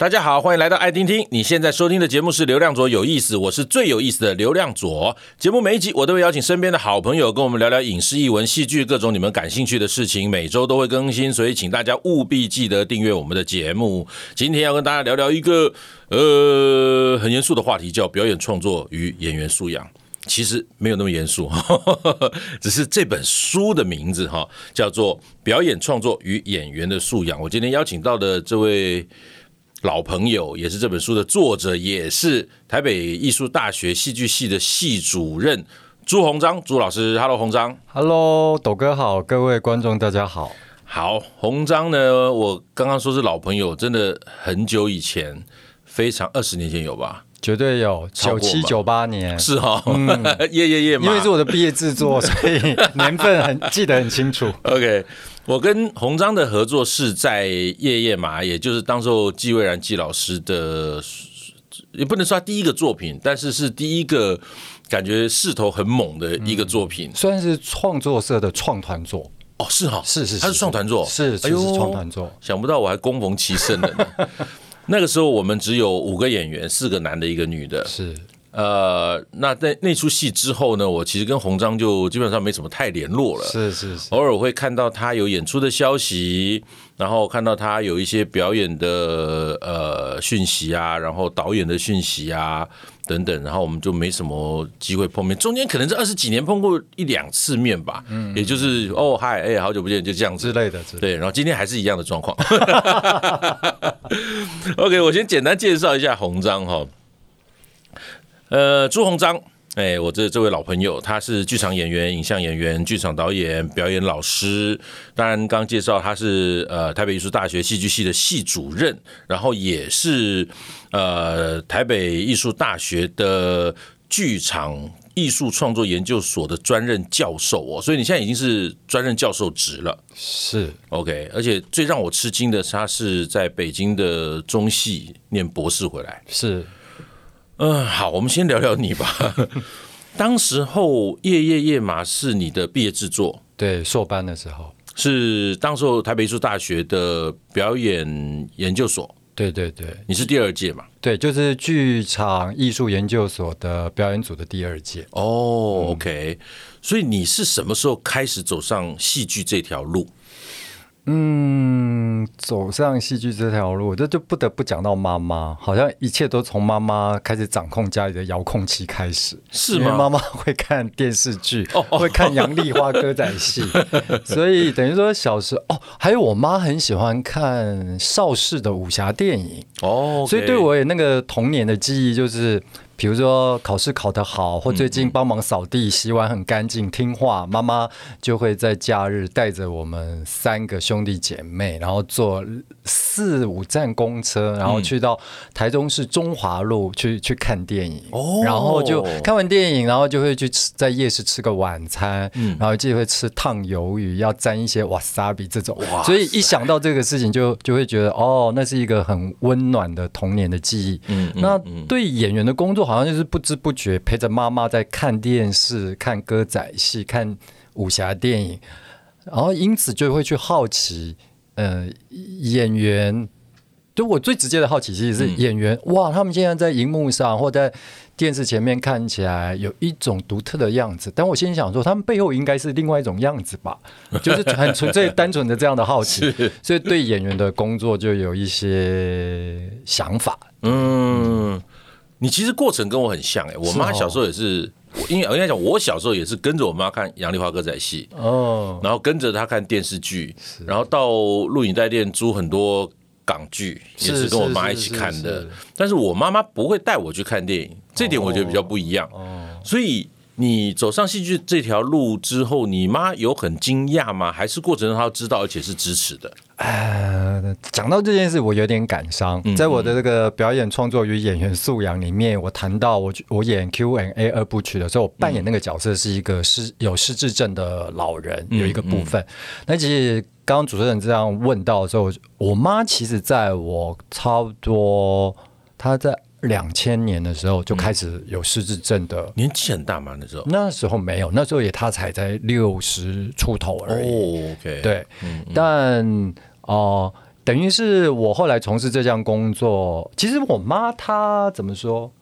大家好，欢迎来到爱听听。你现在收听的节目是流量左有意思，我是最有意思的流量左。节目每一集我都会邀请身边的好朋友跟我们聊聊影视、艺文、戏剧各种你们感兴趣的事情，每周都会更新，所以请大家务必记得订阅我们的节目。今天要跟大家聊聊一个呃很严肃的话题，叫表演创作与演员素养。其实没有那么严肃，只是这本书的名字哈叫做《表演创作与演员的素养》。我今天邀请到的这位。老朋友，也是这本书的作者，也是台北艺术大学戏剧系的系主任朱鸿章朱老师。Hello，鸿章。Hello，斗哥好，各位观众大家好。好，鸿章呢，我刚刚说是老朋友，真的很久以前，非常二十年前有吧？绝对有，九七九八年是哈、哦，耶耶耶，因为是我的毕业制作，所以 年份很记得很清楚。OK。我跟洪章的合作是在《夜夜马》，也就是当时候季蔚然季老师的，也不能说他第一个作品，但是是第一个感觉势头很猛的一个作品，算是创作社的创团作。哦，是哈，是是，他是创团作，是，哎呦，创团作，想不到我还躬逢其盛了呢。那个时候我们只有五个演员，四个男的，一个女的，是。呃，那在那出戏之后呢，我其实跟鸿章就基本上没什么太联络了。是是是，偶尔会看到他有演出的消息，然后看到他有一些表演的呃讯息啊，然后导演的讯息啊等等，然后我们就没什么机会碰面。中间可能这二十几年碰过一两次面吧，嗯，也就是哦嗨哎，好久不见，就这样子之类的。对，然后今天还是一样的状况。OK，我先简单介绍一下鸿章哈。呃，朱鸿章，哎，我这这位老朋友，他是剧场演员、影像演员、剧场导演、表演老师。当然，刚介绍他是呃台北艺术大学戏剧系的系主任，然后也是呃台北艺术大学的剧场艺术创作研究所的专任教授哦。所以你现在已经是专任教授职了，是 OK。而且最让我吃惊的是，他是在北京的中戏念博士回来，是。嗯，好，我们先聊聊你吧。当时候《夜夜夜马》是你的毕业制作，对，硕班的时候是当时候台北艺术大学的表演研究所，对对对，你是第二届嘛？对，就是剧场艺术研究所的表演组的第二届。哦，OK，所以你是什么时候开始走上戏剧这条路？嗯，走上戏剧这条路，这就不得不讲到妈妈，好像一切都从妈妈开始掌控家里的遥控器开始。是吗？妈妈会看电视剧，会看杨丽花歌仔戏，所以等于说小时候哦，还有我妈很喜欢看邵氏的武侠电影哦，所以对我也那个童年的记忆就是。比如说考试考得好，或最近帮忙扫地、洗碗很干净、听话，妈妈就会在假日带着我们三个兄弟姐妹，然后坐四五站公车，然后去到台中市中华路去去看电影。然后就看完电影，然后就会去吃在夜市吃个晚餐，然后就会吃烫鱿鱼，要沾一些瓦萨比这种。所以一想到这个事情就，就就会觉得哦，那是一个很温暖的童年的记忆。嗯，那对演员的工作。好像就是不知不觉陪着妈妈在看电视、看歌仔戏、看武侠电影，然后因此就会去好奇，呃，演员。就我最直接的好奇，其实是演员，嗯、哇，他们现在在荧幕上或在电视前面看起来有一种独特的样子，但我心想说，他们背后应该是另外一种样子吧，就是很纯粹、单纯的这样的好奇，所以对演员的工作就有一些想法。嗯。你其实过程跟我很像哎、欸，我妈小时候也是，因为我跟你讲，我小时候也是跟着我妈看杨丽花歌仔戏哦，然后跟着她看电视剧，然后到录影带店租很多港剧，也是跟我妈一起看的。但是我妈妈不会带我去看电影，这点我觉得比较不一样。所以你走上戏剧这条路之后，你妈有很惊讶吗？还是过程中她知道而且是支持的？呃，讲到这件事，我有点感伤。在我的这个表演创作与演员素养里面，我谈到我我演 Q&A 二部曲的时候，我扮演那个角色是一个失有失智症的老人，有一个部分。那其实刚刚主持人这样问到的时候，我妈其实在我差不多她在两千年的时候就开始有失智症的，年纪很大嘛？那时候那时候没有，那时候也她才在六十出头而已。哦，OK，对，但。哦，等于是我后来从事这项工作，其实我妈她怎么说？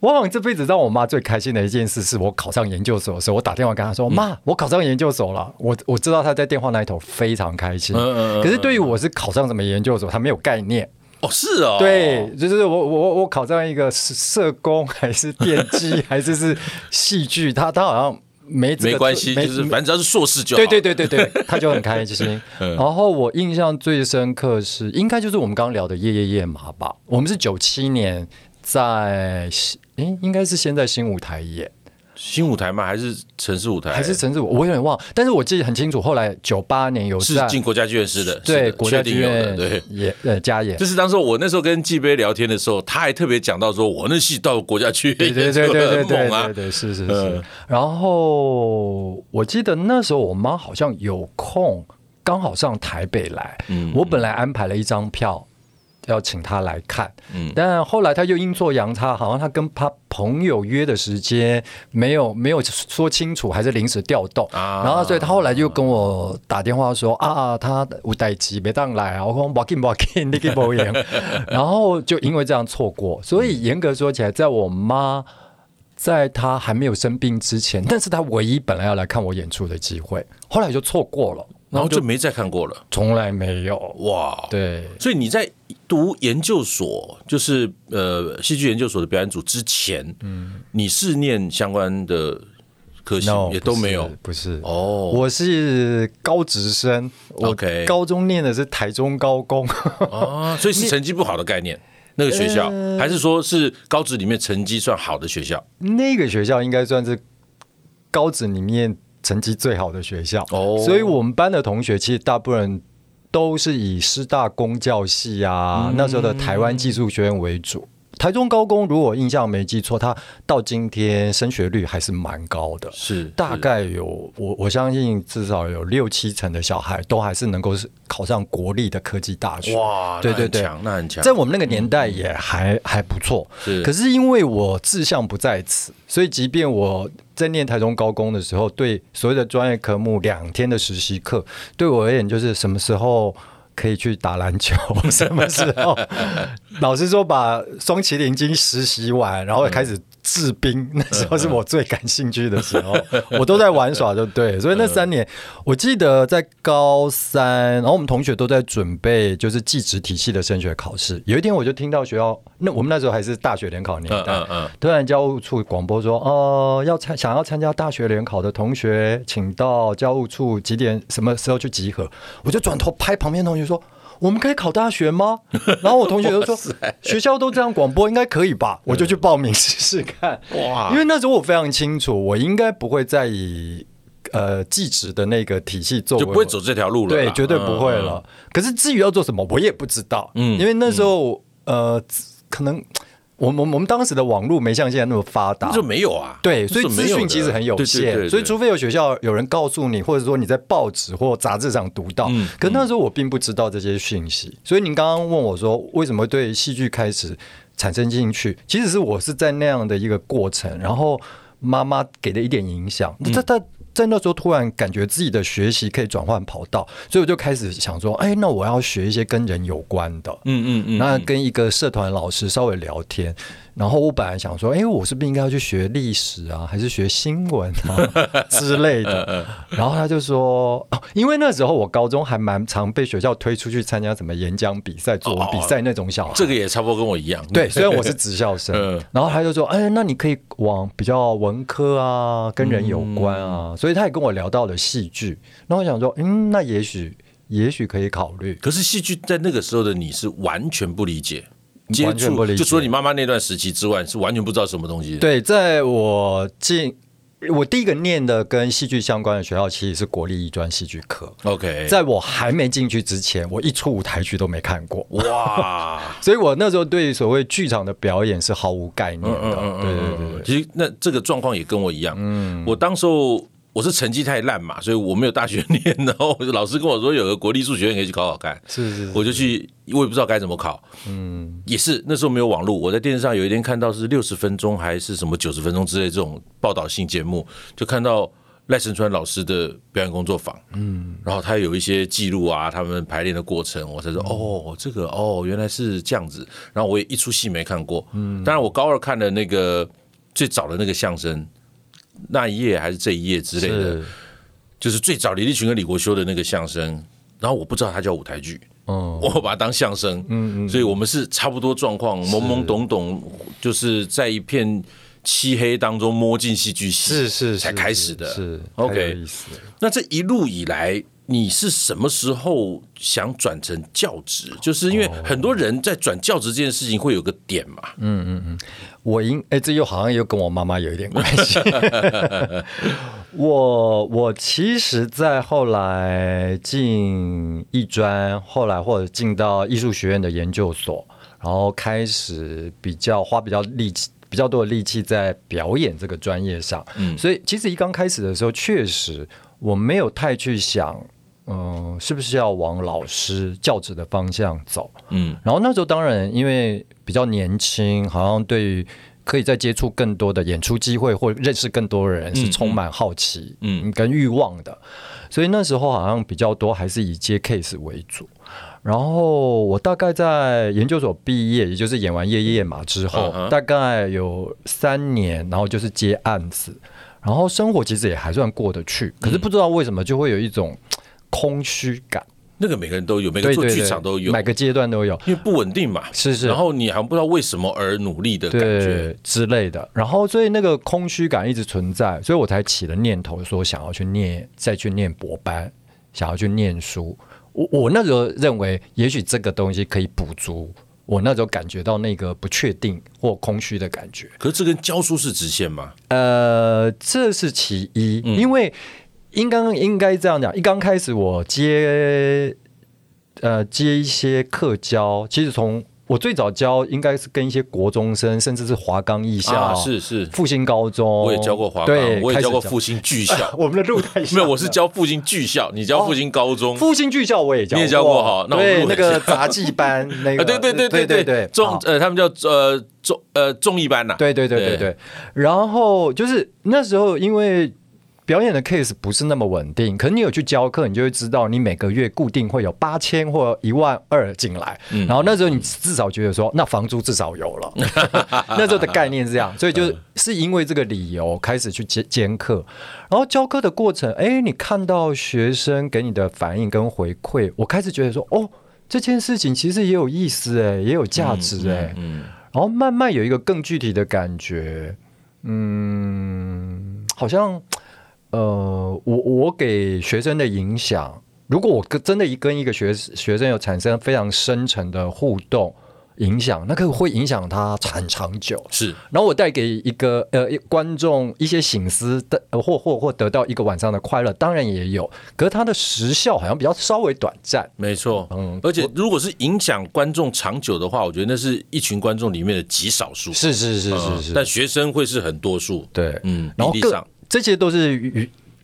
我好像这辈子让我妈最开心的一件事，是我考上研究所的时候，我打电话跟她说：“妈，我考上研究所了。”我我知道她在电话那一头非常开心。可是对于我是考上什么研究所，她没有概念。哦，是哦，对，就是我我我考上一个社工，还是电机，还是是戏剧，她她好像没没关系，就是反正只要是硕士就好。对对对对对，他就很开心。然后我印象最深刻是，应该就是我们刚刚聊的《夜夜夜马》吧？我们是九七年在。诶，应该是先在新舞台演，新舞台吗？还是城市舞台？还是城市舞我有点忘，但是我记得很清楚。后来九八年有是进国家剧院是的，对国家剧院对也对加演。就是当时我那时候跟季杯聊天的时候，他还特别讲到说，我那戏到国家去，对对对对对，对对，是是是。然后我记得那时候我妈好像有空，刚好上台北来，我本来安排了一张票。要请他来看，嗯，但后来他又阴错阳差，好像他跟他朋友约的时间没有没有说清楚，还是临时调动。啊，然后所以他后来就跟我打电话说啊，他有代志没当来啊，我说不紧不紧，你给不演，然后就因为这样错过，所以严格说起来，在我妈在她还没有生病之前，但是她唯一本来要来看我演出的机会，后来就错过了。然后就没再看过了，从来没有。哇！对，所以你在读研究所，就是呃戏剧研究所的表演组之前，嗯，你是念相关的科系也都没有，不是哦，我是高职生，OK，高中念的是台中高工。啊，所以是成绩不好的概念，那个学校还是说是高职里面成绩算好的学校？那个学校应该算是高职里面。成绩最好的学校，oh. 所以我们班的同学其实大部分都是以师大公教系啊，嗯、那时候的台湾技术学院为主。台中高工，如果印象没记错，他到今天升学率还是蛮高的，是大概有我我相信至少有六七成的小孩都还是能够考上国立的科技大学。哇，对对对，那很强，那很强，在我们那个年代也还、嗯、还不错。是，可是因为我志向不在此，所以即便我在念台中高工的时候，对所谓的专业科目两天的实习课，对我而言就是什么时候。可以去打篮球，什么时候？老师说，把双麒麟经实习完，然后开始制冰，那时候是我最感兴趣的时候，我都在玩耍，就对。所以那三年，我记得在高三，然后我们同学都在准备就是技职体系的升学考试。有一天，我就听到学校，那我们那时候还是大学联考年代，突然教务处广播说，哦，要参想要参加大学联考的同学，请到教务处几点什么时候去集合。我就转头拍旁边同学说。我们可以考大学吗？然后我同学就说，学校都这样广播，应该可以吧？我就去报名试试看。哇！因为那时候我非常清楚，我应该不会再以呃技职的那个体系做，就不会走这条路了。对，绝对不会了。可是至于要做什么，我也不知道。嗯，因为那时候呃，可能。我们我们当时的网络没像现在那么发达，就没有啊。对，所以资讯其实很有限，所以除非有学校有人告诉你，或者说你在报纸或杂志上读到。嗯，可那时候我并不知道这些讯息，所以您刚刚问我说为什么对戏剧开始产生兴趣，其实是我是在那样的一个过程，然后妈妈给的一点影响。他他。在那时候突然感觉自己的学习可以转换跑道，所以我就开始想说，哎，那我要学一些跟人有关的，嗯嗯嗯，那跟一个社团老师稍微聊天。然后我本来想说，哎，我是不是应该要去学历史啊，还是学新闻啊 之类的？然后他就说，哦，因为那时候我高中还蛮常被学校推出去参加什么演讲比赛、作文比赛那种小孩。这个也差不多跟我一样。对，虽然我是职校生。然后他就说，哎，那你可以往比较文科啊，跟人有关啊。所以他也跟我聊到了戏剧。然后我想说，嗯，那也许也许可以考虑。可是戏剧在那个时候的你是完全不理解。接触就除了你妈妈那段时期之外，是完全不知道什么东西。对，在我进我第一个念的跟戏剧相关的学校，其实是国立艺专戏剧科。OK，在我还没进去之前，我一出舞台剧都没看过。哇！所以我那时候对所谓剧场的表演是毫无概念的。嗯嗯嗯对对对对，其实那这个状况也跟我一样。嗯，我当时候。我是成绩太烂嘛，所以我没有大学念。然后老师跟我说有个国立数学院可以去考考看，是是，是，我就去，我也不知道该怎么考。嗯，也是那时候没有网络，我在电视上有一天看到是六十分钟还是什么九十分钟之类这种报道性节目，就看到赖声川老师的表演工作坊，嗯，然后他有一些记录啊，他们排练的过程，我才说、嗯、哦，这个哦，原来是这样子。然后我也一出戏没看过，嗯，当然我高二看的那个最早的那个相声，那一夜还是这一夜之类的，是就是最早李立群跟李国修的那个相声，然后我不知道他叫舞台剧，哦、嗯，我把它当相声，嗯嗯，所以我们是差不多状况，懵懵懂懂，就是在一片。漆黑当中摸进戏剧系，是是才开始的，是 OK。那这一路以来，你是什么时候想转成教职？就是因为很多人在转教职这件事情会有个点嘛。嗯嗯嗯，我应哎，这又好像又跟我妈妈有一点关系。我 我其实，在后来进艺专，后来或者进到艺术学院的研究所，然后开始比较花比较力气。比较多的力气在表演这个专业上，嗯，所以其实一刚开始的时候，确实我没有太去想，嗯、呃，是不是要往老师教职的方向走，嗯，然后那时候当然因为比较年轻，好像对于可以再接触更多的演出机会或认识更多的人是充满好奇，嗯，跟欲望的，所以那时候好像比较多还是以接 case 为主。然后我大概在研究所毕业，也就是演完《夜夜马》之后，大概有三年，然后就是接案子，然后生活其实也还算过得去。可是不知道为什么就会有一种空虚感。那个每个人都有，每个做剧场都有，每个阶段都有，因为不稳定嘛。是是。然后你还不知道为什么而努力的感觉之类的。然后所以那个空虚感一直存在，所以我才起了念头说想要去念，再去念博班，想要去念书。我我那时候认为，也许这个东西可以补足我那时候感觉到那个不确定或空虚的感觉。可是这跟教书是直线吗？呃，这是其一，嗯、因为应该应该这样讲，一刚开始我接呃接一些课教，其实从我最早教应该是跟一些国中生，甚至是华冈艺校，啊、是是复兴高中，我也教过华冈，我也教过复兴巨校。啊、我们的路太没有，我是教复兴巨校，你教复兴高中，复兴巨校我也教，你也教过哈？那我对那个杂技班，那个对对对对对对，综呃他们叫呃综呃综艺班呐，对对对对对。然后就是那时候因为。表演的 case 不是那么稳定，可是你有去教课，你就会知道，你每个月固定会有八千或一万二进来，嗯、然后那时候你至少觉得说，那房租至少有了。那时候的概念是这样，所以就是因为这个理由开始去兼兼课，然后教课的过程，哎，你看到学生给你的反应跟回馈，我开始觉得说，哦，这件事情其实也有意思哎，也有价值哎，嗯，嗯，然后慢慢有一个更具体的感觉，嗯，好像。呃，我我给学生的影响，如果我跟真的一跟一个学学生有产生非常深层的互动影响，那个会影响他很长久。是，然后我带给一个呃观众一些醒思的，或或或得到一个晚上的快乐，当然也有，可是它的时效好像比较稍微短暂。没错，嗯，而且如果是影响观众长久的话，我觉得那是一群观众里面的极少数。是是是是是，但学生会是很多数。对，嗯，然后比例上。这些都是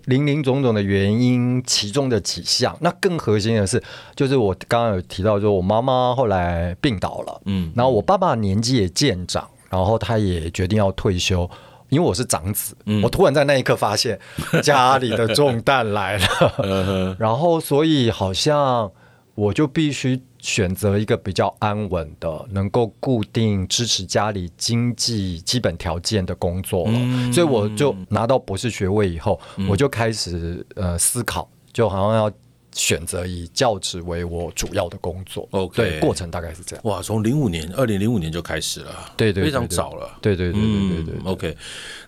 林林总总的原因，其中的几项。那更核心的是，就是我刚刚有提到，说我妈妈后来病倒了，嗯，然后我爸爸年纪也渐长，然后他也决定要退休，因为我是长子，嗯，我突然在那一刻发现家里的重担来了，然后所以好像我就必须。选择一个比较安稳的，能够固定支持家里经济基本条件的工作了，嗯、所以我就拿到博士学位以后，嗯、我就开始呃思考，就好像要选择以教职为我主要的工作。OK，对，过程大概是这样。哇，从零五年，二零零五年就开始了，对对，对，对，非常早了。对对对对对对，对、嗯。OK，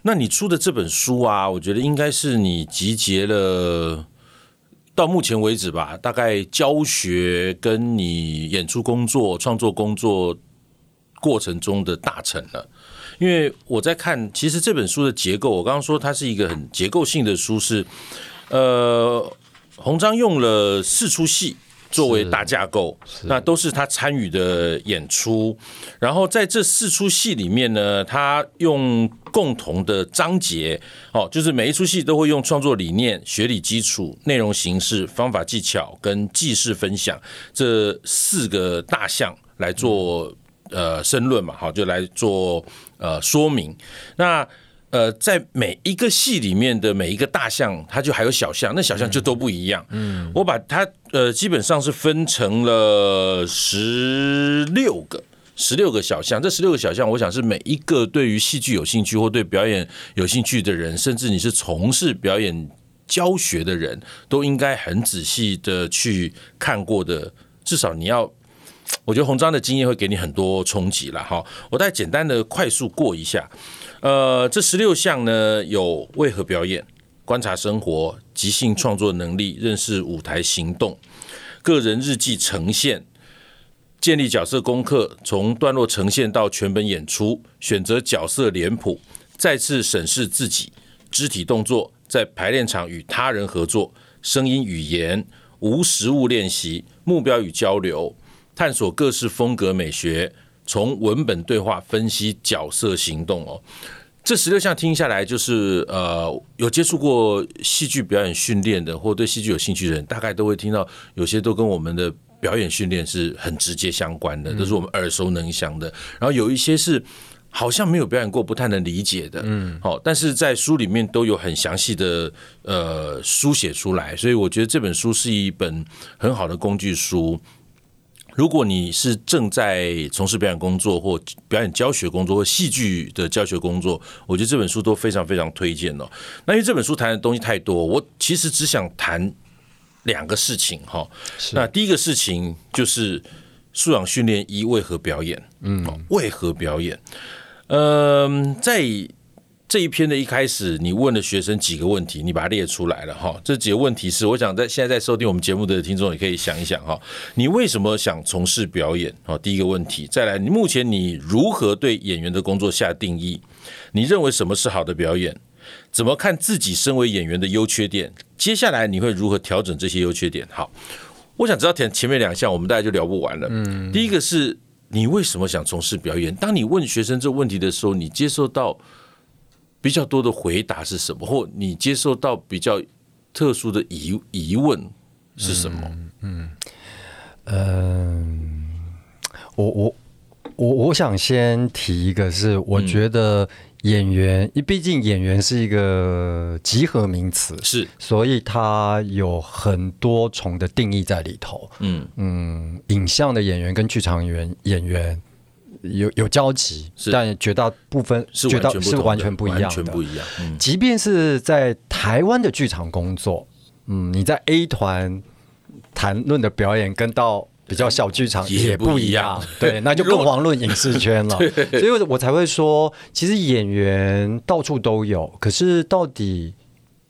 那你出的这本书啊，我觉得应该是你集结了。到目前为止吧，大概教学跟你演出工作、创作工作过程中的大成了。因为我在看，其实这本书的结构，我刚刚说它是一个很结构性的书，是呃，鸿章用了四出戏。作为大架构，那都是他参与的演出。然后在这四出戏里面呢，他用共同的章节，哦，就是每一出戏都会用创作理念、学理基础、内容形式、方法技巧跟记事分享这四个大项来做呃申论嘛，好，就来做呃说明。那呃，在每一个戏里面的每一个大项，它就还有小项，那小项就都不一样。嗯，我把它呃基本上是分成了十六个，十六个小项。这十六个小项，我想是每一个对于戏剧有兴趣或对表演有兴趣的人，甚至你是从事表演教学的人，都应该很仔细的去看过的。至少你要，我觉得红章的经验会给你很多冲击了哈。我再简单的快速过一下。呃，这十六项呢，有为何表演、观察生活、即兴创作能力、认识舞台行动、个人日记呈现、建立角色功课、从段落呈现到全本演出、选择角色脸谱、再次审视自己、肢体动作、在排练场与他人合作、声音语言、无实物练习、目标与交流、探索各式风格美学。从文本对话分析角色行动哦，这十六项听下来，就是呃，有接触过戏剧表演训练的，或对戏剧有兴趣的人，大概都会听到，有些都跟我们的表演训练是很直接相关的，都是我们耳熟能详的。然后有一些是好像没有表演过，不太能理解的，嗯，好，但是在书里面都有很详细的呃书写出来，所以我觉得这本书是一本很好的工具书。如果你是正在从事表演工作或表演教学工作或戏剧的教学工作，我觉得这本书都非常非常推荐哦。那因为这本书谈的东西太多，我其实只想谈两个事情哈。那第一个事情就是素养训练一为何表演？嗯，为何表演？嗯，在。这一篇的一开始，你问了学生几个问题，你把它列出来了哈。这几个问题是，我想在现在在收听我们节目的听众也可以想一想哈。你为什么想从事表演？好，第一个问题。再来，你目前你如何对演员的工作下定义？你认为什么是好的表演？怎么看自己身为演员的优缺点？接下来你会如何调整这些优缺点？好，我想知道前前面两项，我们大家就聊不完了。嗯，第一个是你为什么想从事表演？当你问学生这个问题的时候，你接受到。比较多的回答是什么？或你接受到比较特殊的疑疑问是什么？嗯，嗯，我我我我想先提一个，是我觉得演员，毕竟演员是一个集合名词，是，所以它有很多重的定义在里头。嗯嗯，影像的演员跟剧场演员演员。有有交集，但绝大部分是绝大是完全不一样的，完全不一样。嗯，即便是在台湾的剧场工作，嗯，你在 A 团谈论的表演，跟到比较小剧场也不一样。对，那就 更遑论影视圈了。所以我才会说，其实演员到处都有，可是到底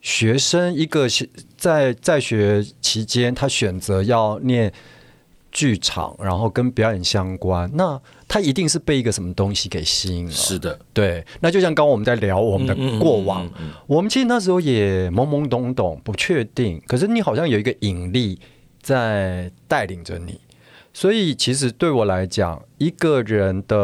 学生一个在在学期间，他选择要念剧场，然后跟表演相关，那。他一定是被一个什么东西给吸引了。是的，对。那就像刚刚我们在聊我们的过往，嗯嗯嗯嗯、我们其实那时候也懵懵懂懂，不确定。可是你好像有一个引力在带领着你，所以其实对我来讲，一个人的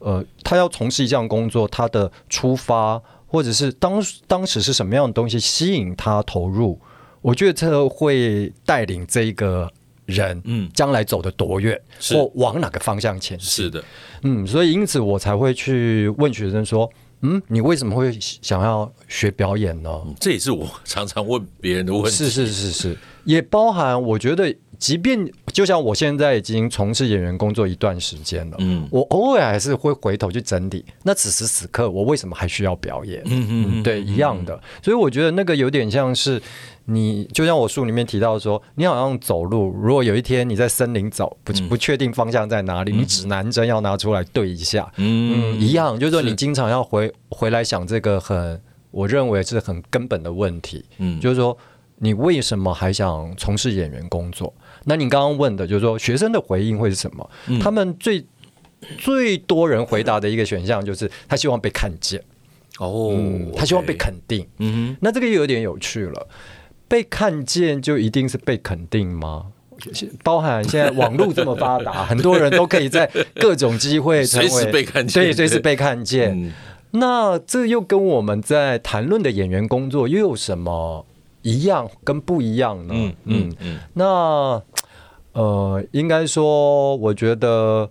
呃，他要从事一项工作，他的出发或者是当当时是什么样的东西吸引他投入，我觉得这会带领这一个。人，嗯，将来走得多远，或往哪个方向前进？是的，嗯，所以因此我才会去问学生说，嗯，你为什么会想要学表演呢？这也是我常常问别人的问题。是是是是，也包含我觉得，即便就像我现在已经从事演员工作一段时间了，嗯，我偶尔还是会回头去整理，那此时此刻我为什么还需要表演？嗯嗯，对，一样的。所以我觉得那个有点像是。你就像我书里面提到说，你好像走路，如果有一天你在森林走，不不确定方向在哪里，嗯、你指南针要拿出来对一下，嗯，嗯，一样，就是说你经常要回回来想这个很，我认为是很根本的问题，嗯，就是说你为什么还想从事演员工作？那你刚刚问的就是说学生的回应会是什么？嗯、他们最最多人回答的一个选项就是他希望被看见，哦、嗯，他希望被肯定，嗯哼，那这个又有点有趣了。被看见就一定是被肯定吗？包含现在网络这么发达，很多人都可以在各种机会随时被看见，对，随时被看见。嗯、那这又跟我们在谈论的演员工作又有什么一样跟不一样呢？嗯嗯嗯。那呃，应该说，我觉得，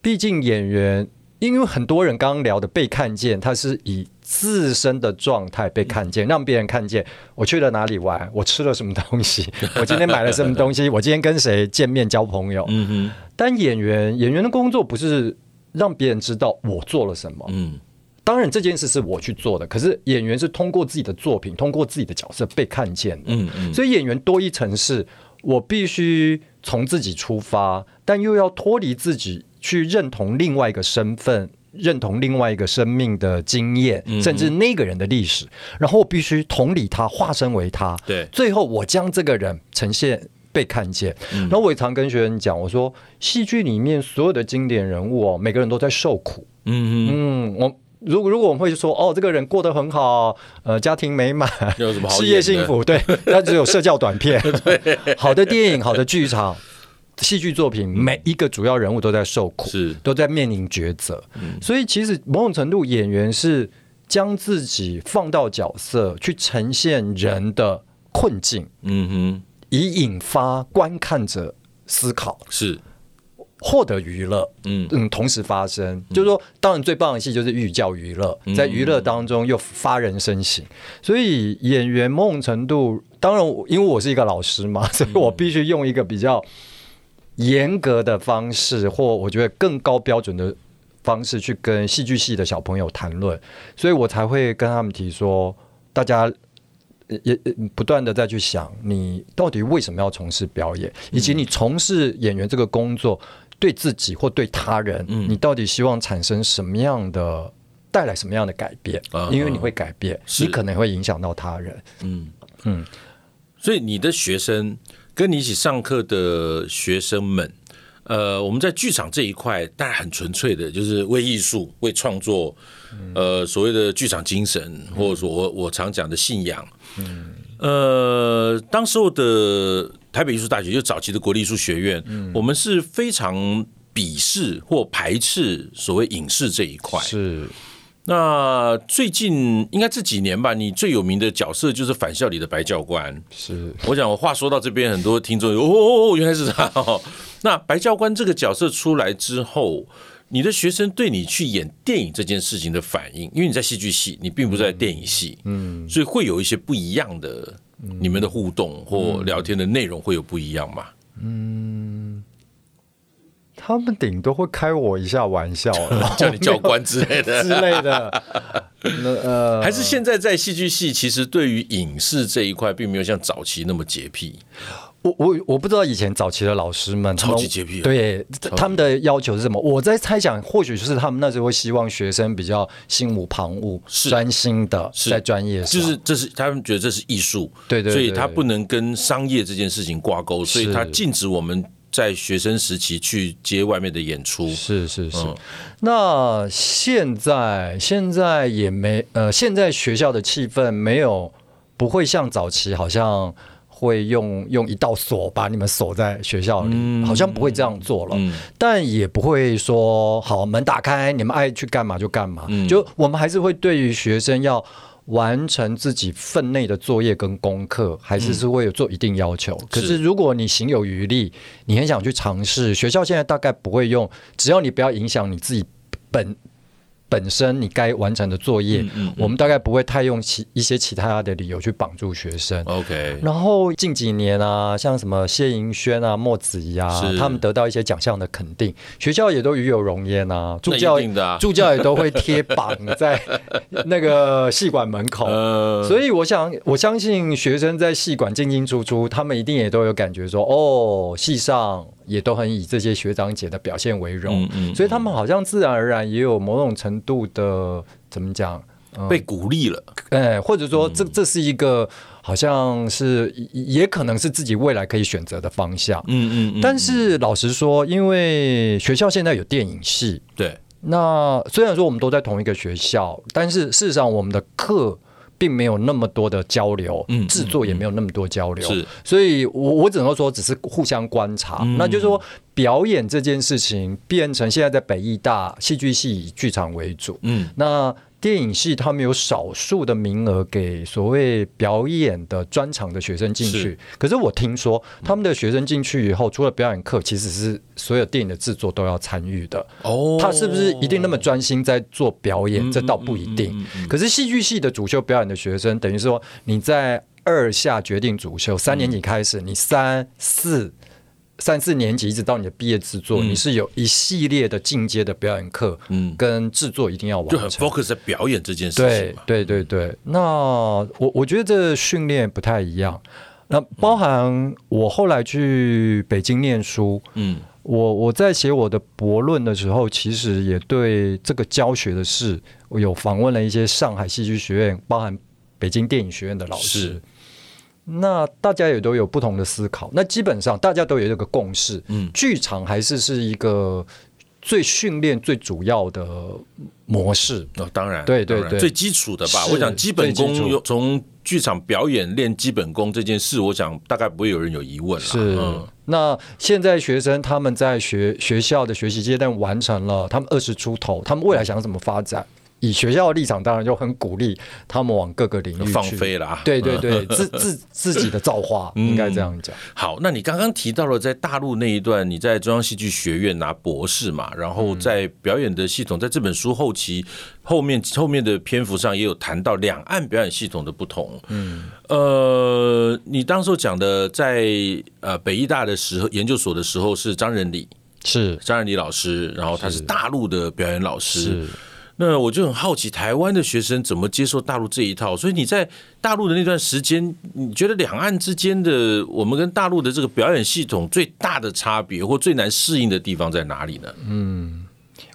毕竟演员因为很多人刚刚聊的被看见，他是以自身的状态被看见，让别人看见我去了哪里玩，我吃了什么东西，我今天买了什么东西，我今天跟谁见面交朋友。嗯哼。但演员演员的工作不是让别人知道我做了什么。嗯。当然这件事是我去做的，可是演员是通过自己的作品，通过自己的角色被看见的。嗯嗯。所以演员多一层是，我必须从自己出发，但又要脱离自己去认同另外一个身份。认同另外一个生命的经验，甚至那个人的历史，嗯、然后我必须同理他，化身为他。对，最后我将这个人呈现被看见。嗯、然后我也常跟学生讲，我说戏剧里面所有的经典人物哦，每个人都在受苦。嗯嗯，我如果如果我们会说哦，这个人过得很好，呃，家庭美满，有什么好 事业幸福？对，那只有社交短片。对好的电影，好的剧场。戏剧作品每一个主要人物都在受苦，是都在面临抉择，嗯、所以其实某种程度演员是将自己放到角色去呈现人的困境，嗯哼，以引发观看者思考，是获得娱乐，嗯。嗯，同时发生，嗯、就是说，当然最棒的戏就是寓教于乐，在娱乐当中又发人深省，所以演员某种程度，当然因为我是一个老师嘛，所以我必须用一个比较。严格的方式，或我觉得更高标准的方式去跟戏剧系的小朋友谈论，所以我才会跟他们提说，大家也不断的再去想，你到底为什么要从事表演，以及你从事演员这个工作对自己或对他人，嗯你到底希望产生什么样的带来什么样的改变？因为你会改变，你可能会影响到他人。嗯嗯，所以你的学生。跟你一起上课的学生们，呃，我们在剧场这一块，当然很纯粹的，就是为艺术、为创作，呃，所谓的剧场精神，或者说我我常讲的信仰。嗯，呃，当时候的台北艺术大学，就早期的国立艺术学院，我们是非常鄙视或排斥所谓影视这一块。是。那最近应该这几年吧，你最有名的角色就是返校里的白教官。是，我想我话说到这边，很多听众哦，原来是他。那白教官这个角色出来之后，你的学生对你去演电影这件事情的反应，因为你在戏剧系，你并不在电影系，嗯，所以会有一些不一样的，你们的互动或聊天的内容会有不一样吗？嗯。他们顶多会开我一下玩笑，叫你教官之类的之类的。那呃，还是现在在戏剧系，其实对于影视这一块，并没有像早期那么洁癖。我我我不知道以前早期的老师们超级洁癖，对他们的要求是什么？我在猜想，或许就是他们那时候会希望学生比较心无旁骛，是。专心的在专业上，就是这是他们觉得这是艺术，对对，所以他不能跟商业这件事情挂钩，所以他禁止我们。在学生时期去接外面的演出，是是是。嗯、那现在现在也没呃，现在学校的气氛没有不会像早期，好像会用用一道锁把你们锁在学校里，嗯、好像不会这样做了。嗯、但也不会说好门打开，你们爱去干嘛就干嘛。嗯、就我们还是会对于学生要。完成自己分内的作业跟功课，还是是会有做一定要求。嗯、可是如果你行有余力，你很想去尝试，学校现在大概不会用，只要你不要影响你自己本。本身你该完成的作业，嗯嗯嗯、我们大概不会太用其一些其他的理由去绑住学生。OK。然后近几年啊，像什么谢盈萱啊、莫子怡啊，他们得到一些奖项的肯定，学校也都与有荣焉啊。助教、啊、助教也都会贴榜在那个戏馆门口。呃、所以我想，我相信学生在戏馆进进出出，他们一定也都有感觉说，哦，戏上。也都很以这些学长姐的表现为荣，嗯嗯、所以他们好像自然而然也有某种程度的怎么讲，嗯、被鼓励了，哎，或者说这这是一个好像是也可能是自己未来可以选择的方向，嗯嗯。嗯，但是老实说，因为学校现在有电影系，对，那虽然说我们都在同一个学校，但是事实上我们的课。并没有那么多的交流，嗯，制作也没有那么多交流，是，所以我我只能说只是互相观察。那就是说，表演这件事情变成现在在北艺大戏剧系以剧场为主，嗯，那电电影系他们有少数的名额给所谓表演的专场的学生进去，是可是我听说他们的学生进去以后，除了表演课，其实是所有电影的制作都要参与的。哦，他是不是一定那么专心在做表演？这倒不一定。可是戏剧系的主修表演的学生，等于说你在二下决定主修，三年级开始，你三四。三四年级一直到你的毕业制作，嗯、你是有一系列的进阶的表演课，嗯，跟制作一定要完成，就很 focus 在表演这件事情嘛。对对对对，那我我觉得这训练不太一样。那包含我后来去北京念书，嗯，我我在写我的博论的时候，其实也对这个教学的事，我有访问了一些上海戏剧学院，包含北京电影学院的老师。那大家也都有不同的思考，那基本上大家都有这个共识，嗯，剧场还是是一个最训练最主要的模式。哦，当然，对对对，最基础的吧。我想基本功从剧场表演练基本功这件事，我想大概不会有人有疑问了。是，嗯，那现在学生他们在学学校的学习阶段完成了，他们二十出头，他们未来想怎么发展？以学校的立场，当然就很鼓励他们往各个领域放飞了。对对对，自自自己的造化，应该这样讲。好，那你刚刚提到了在大陆那一段，你在中央戏剧学院拿博士嘛，然后在表演的系统，在这本书后期后面后面的篇幅上也有谈到两岸表演系统的不同。嗯，呃，你当时讲的在呃北艺大的时候研究所的时候是张仁礼，是张仁礼老师，然后他是大陆的表演老师。是。那我就很好奇，台湾的学生怎么接受大陆这一套？所以你在大陆的那段时间，你觉得两岸之间的我们跟大陆的这个表演系统最大的差别，或最难适应的地方在哪里呢？嗯，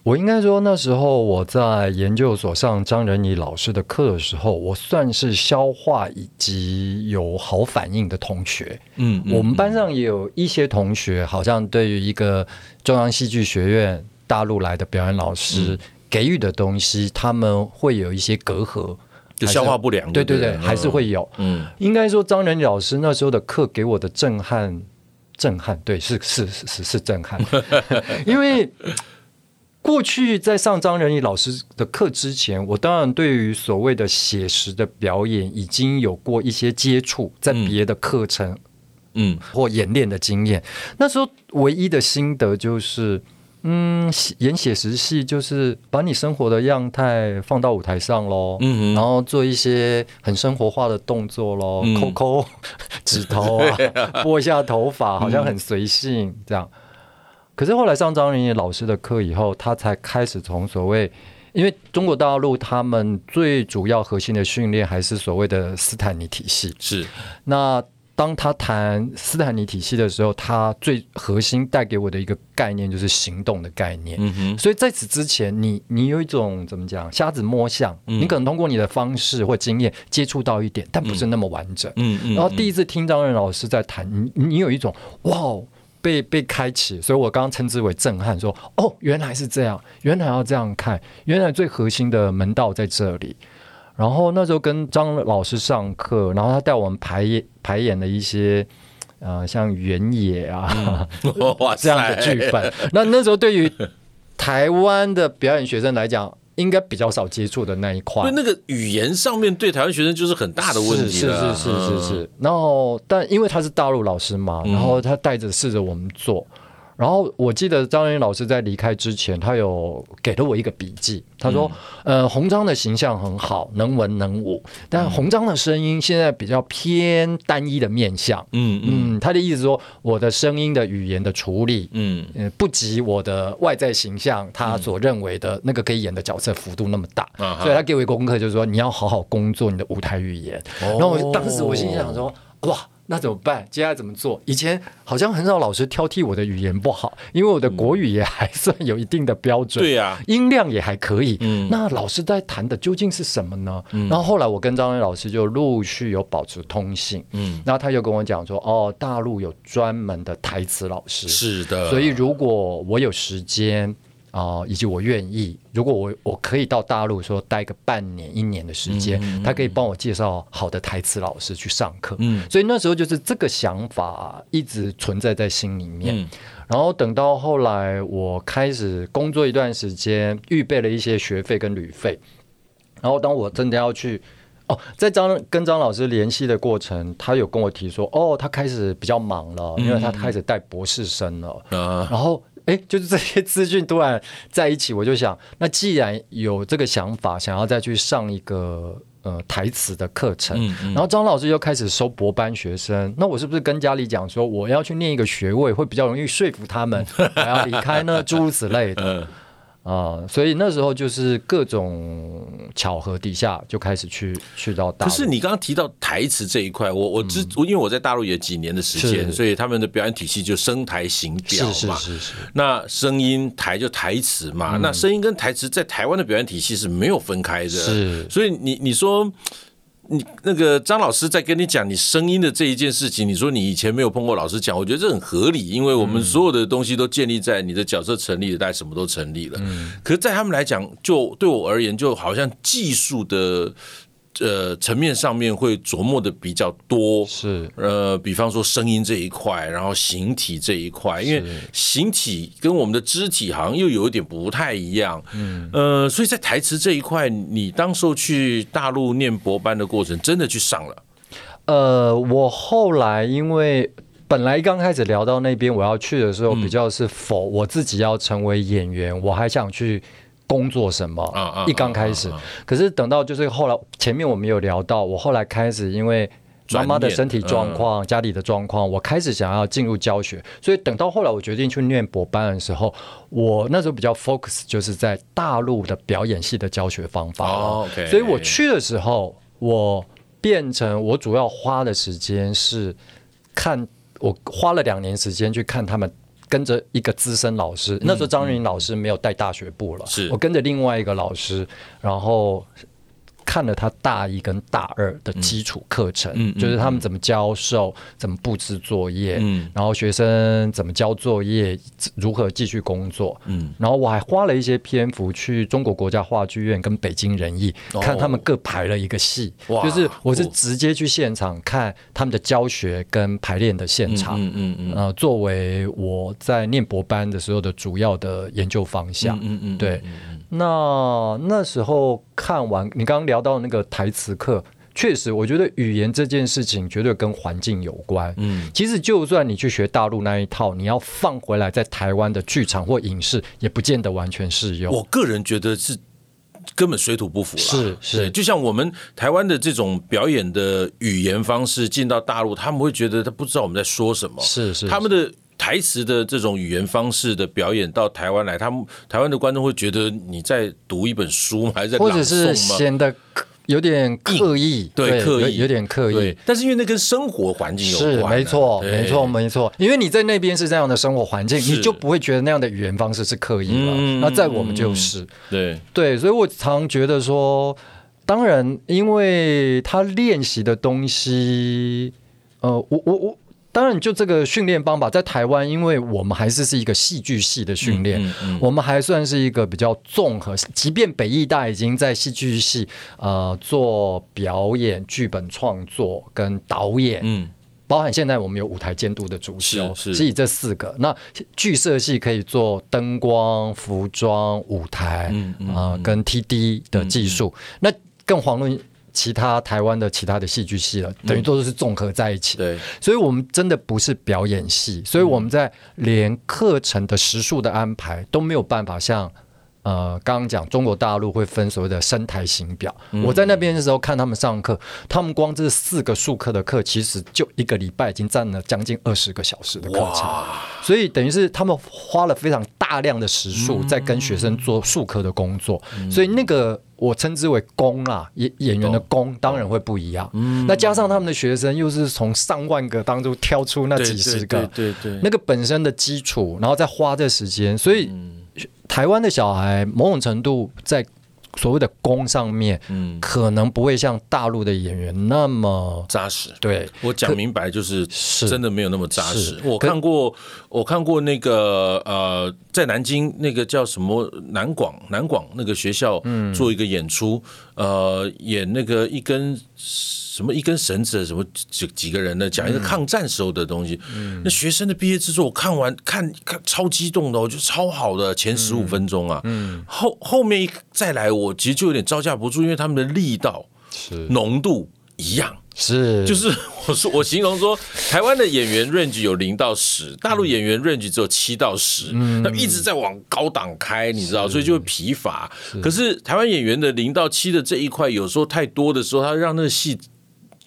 我应该说那时候我在研究所上张仁义老师的课的时候，我算是消化以及有好反应的同学。嗯，嗯，我们班上也有一些同学，好像对于一个中央戏剧学院大陆来的表演老师。嗯给予的东西，他们会有一些隔阂，就消化不良。对对对，还是会有。嗯，应该说张仁礼老师那时候的课给我的震撼，震撼，对，是是是是是震撼。因为过去在上张仁义老师的课之前，我当然对于所谓的写实的表演已经有过一些接触，在别的课程，嗯，或演练的经验。那时候唯一的心得就是。嗯，演写实戏就是把你生活的样态放到舞台上喽，嗯哼，然后做一些很生活化的动作喽，抠抠、嗯、指头啊，拨一下头发，好像很随性这样。可是后来上张仁礼老师的课以后，他才开始从所谓，因为中国大陆他们最主要核心的训练还是所谓的斯坦尼体系，是那。当他谈斯坦尼体系的时候，他最核心带给我的一个概念就是行动的概念。嗯哼。所以在此之前，你你有一种怎么讲，瞎子摸象，你可能通过你的方式或经验接触到一点，但不是那么完整。嗯嗯。然后第一次听张任老师在谈，你你有一种哇，被被开启，所以我刚刚称之为震撼，说哦，原来是这样，原来要这样看，原来最核心的门道在这里。然后那时候跟张老师上课，然后他带我们排演排演了一些，呃，像原野啊，哇这样的剧本。那那时候对于台湾的表演学生来讲，应该比较少接触的那一块。那个语言上面对台湾学生就是很大的问题。是是是是是是。然后，但因为他是大陆老师嘛，然后他带着试着我们做。然后我记得张仁礼老师在离开之前，他有给了我一个笔记。他说：“呃，鸿章的形象很好，能文能武，但鸿章的声音现在比较偏单一的面相。嗯嗯，他的意思说，我的声音的语言的处理，嗯不及我的外在形象，他所认为的那个可以演的角色幅度那么大。所以他给我一个功课，就是说你要好好工作你的舞台语言。然后我当时我心想说，哇。”那怎么办？接下来怎么做？以前好像很少老师挑剔我的语言不好，因为我的国语也还算有一定的标准，对呀，音量也还可以。嗯，那老师在谈的究竟是什么呢？嗯，然后后来我跟张磊老师就陆续有保持通信。嗯，然后他就跟我讲说，哦，大陆有专门的台词老师，是的，所以如果我有时间。啊、呃，以及我愿意，如果我我可以到大陆说待个半年一年的时间，嗯、他可以帮我介绍好的台词老师去上课。嗯，所以那时候就是这个想法一直存在在心里面。嗯、然后等到后来我开始工作一段时间，预备了一些学费跟旅费，然后当我真的要去哦，在张跟张老师联系的过程，他有跟我提说，哦，他开始比较忙了，因为他开始带博士生了。嗯、然后哎，就是这些资讯突然在一起，我就想，那既然有这个想法，想要再去上一个呃台词的课程，嗯嗯、然后张老师又开始收博班学生，那我是不是跟家里讲说，我要去念一个学位，会比较容易说服他们还要离开呢？诸如此类的。嗯啊、呃，所以那时候就是各种巧合底下就开始去去到大陆。可是你刚刚提到台词这一块，我我知，嗯、因为我在大陆也几年的时间，所以他们的表演体系就声台形表嘛。是是是是。那声音台就台词嘛，嗯、那声音跟台词在台湾的表演体系是没有分开的。是。所以你你说。你那个张老师在跟你讲你声音的这一件事情，你说你以前没有碰过老师讲，我觉得这很合理，因为我们所有的东西都建立在你的角色成立了，大概什么都成立了。嗯，可是，在他们来讲，就对我而言，就好像技术的。呃，层面上面会琢磨的比较多，是呃，比方说声音这一块，然后形体这一块，因为形体跟我们的肢体好像又有一点不太一样，嗯，呃，所以在台词这一块，你当时候去大陆念博班的过程，真的去上了？呃，我后来因为本来刚开始聊到那边我要去的时候，比较是否我自己要成为演员，我还想去。工作什么？一刚开始，可是等到就是后来，前面我们有聊到，我后来开始因为妈妈的身体状况、家里的状况，我开始想要进入教学，所以等到后来我决定去念博班的时候，我那时候比较 focus 就是在大陆的表演系的教学方法。所以我去的时候，我变成我主要花的时间是看，我花了两年时间去看他们。跟着一个资深老师，那时候张云老师没有带大学部了，是我跟着另外一个老师，然后。看了他大一跟大二的基础课程，嗯、就是他们怎么教授、嗯、怎么布置作业，嗯、然后学生怎么交作业，如何继续工作，嗯、然后我还花了一些篇幅去中国国家话剧院跟北京人艺、哦、看他们各排了一个戏，就是我是直接去现场看他们的教学跟排练的现场，嗯嗯嗯，呃，作为我在念博班的时候的主要的研究方向，嗯嗯，嗯对。那那时候看完你刚刚聊到那个台词课，确实，我觉得语言这件事情绝对跟环境有关。嗯，其实就算你去学大陆那一套，你要放回来在台湾的剧场或影视，也不见得完全适用。我个人觉得是根本水土不服。是是，就像我们台湾的这种表演的语言方式进到大陆，他们会觉得他不知道我们在说什么。是是，他们的。台词的这种语言方式的表演到台湾来，他们台湾的观众会觉得你在读一本书吗？还是在？或者是显得有点刻意，对，刻意有点刻意。但是因为那跟生活环境有关，是没错，没错，没错。因为你在那边是这样的生活环境，你就不会觉得那样的语言方式是刻意了。那在我们就是，对对，所以我常觉得说，当然，因为他练习的东西，呃，我我我。当然，就这个训练方法，在台湾，因为我们还是是一个戏剧系的训练，嗯嗯嗯、我们还算是一个比较综合。即便北艺大已经在戏剧系呃做表演、剧本创作跟导演，嗯，包含现在我们有舞台监督的主修，是，是以这四个。那剧社系可以做灯光、服装、舞台，嗯嗯、呃，跟 TD 的技术。那更遑论。其他台湾的其他的戏剧系了，等于都是综合在一起。对，所以我们真的不是表演系，所以我们在连课程的时数的安排都没有办法像呃刚刚讲中国大陆会分所谓的生台型表。我在那边的时候看他们上课，他们光这四个数课的课，其实就一个礼拜已经占了将近二十个小时的课程。所以等于是他们花了非常大量的时数在跟学生做数科的工作，所以那个。我称之为工啦，演演员的工当然会不一样。嗯，那加上他们的学生又是从上万个当中挑出那几十个，对对，那个本身的基础，然后再花这时间，所以台湾的小孩某种程度在。所谓的功上面，嗯，可能不会像大陆的演员那么扎实。对，我讲明白就是，真的没有那么扎实。我看过，我看过那个呃在南京那个叫什么南广南广那个学校做一个演出，嗯、呃，演那个一根什么一根绳子什么几几个人呢，讲一个抗战时候的东西。嗯、那学生的毕业制作，我看完看看超激动的，我觉得超好的前十五分钟啊，嗯嗯、后后面一再来，我其实就有点招架不住，因为他们的力道是。浓度一样。是，就是我说我形容说，台湾的演员 range 有零到十，大陆演员 range 只有七到十，那一直在往高档开，你知道，所以就会疲乏。可是台湾演员的零到七的这一块，有时候太多的时候，他让那个戏，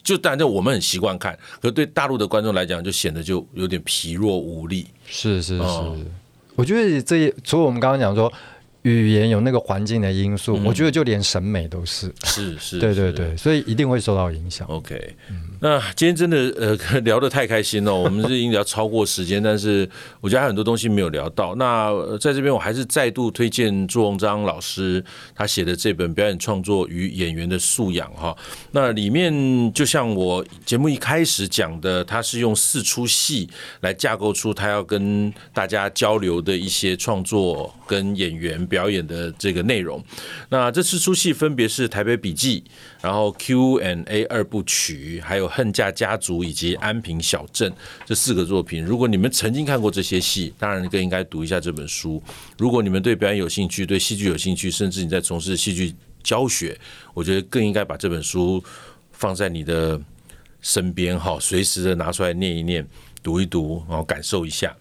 就当然我们很习惯看，可是对大陆的观众来讲，就显得就有点疲弱无力。是是是，嗯、我觉得这除了我们刚刚讲说。语言有那个环境的因素，嗯、我觉得就连审美都是，是是，对对对，所以一定会受到影响。OK，、嗯、那今天真的呃聊得太开心了，我们是已经聊超过时间，但是 我觉得还有很多东西没有聊到。那在这边我还是再度推荐朱鸿章老师他写的这本《表演创作与演员的素养》哈，那里面就像我节目一开始讲的，他是用四出戏来架构出他要跟大家交流的一些创作跟演员。表演的这个内容，那这四出戏分别是《台北笔记》，然后 Q&A 二部曲，还有《恨嫁家族》以及《安平小镇》这四个作品。如果你们曾经看过这些戏，当然更应该读一下这本书。如果你们对表演有兴趣，对戏剧有兴趣，甚至你在从事戏剧教学，我觉得更应该把这本书放在你的身边，哈，随时的拿出来念一念，读一读，然后感受一下。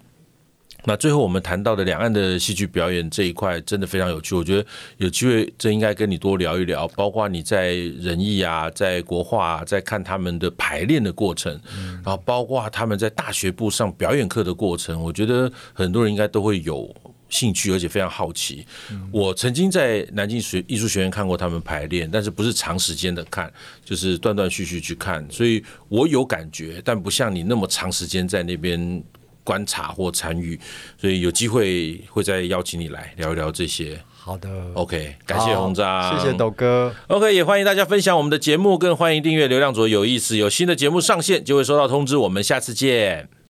那最后我们谈到的两岸的戏剧表演这一块真的非常有趣，我觉得有机会真应该跟你多聊一聊，包括你在仁义啊，在国画，在看他们的排练的过程，然后包括他们在大学部上表演课的过程，我觉得很多人应该都会有兴趣，而且非常好奇。我曾经在南京学艺术学院看过他们排练，但是不是长时间的看，就是断断续续去看，所以我有感觉，但不像你那么长时间在那边。观察或参与，所以有机会会再邀请你来聊一聊这些。好的，OK，感谢红章，谢谢斗哥。OK，也欢迎大家分享我们的节目，更欢迎订阅流量左有意思，有新的节目上线就会收到通知。我们下次见。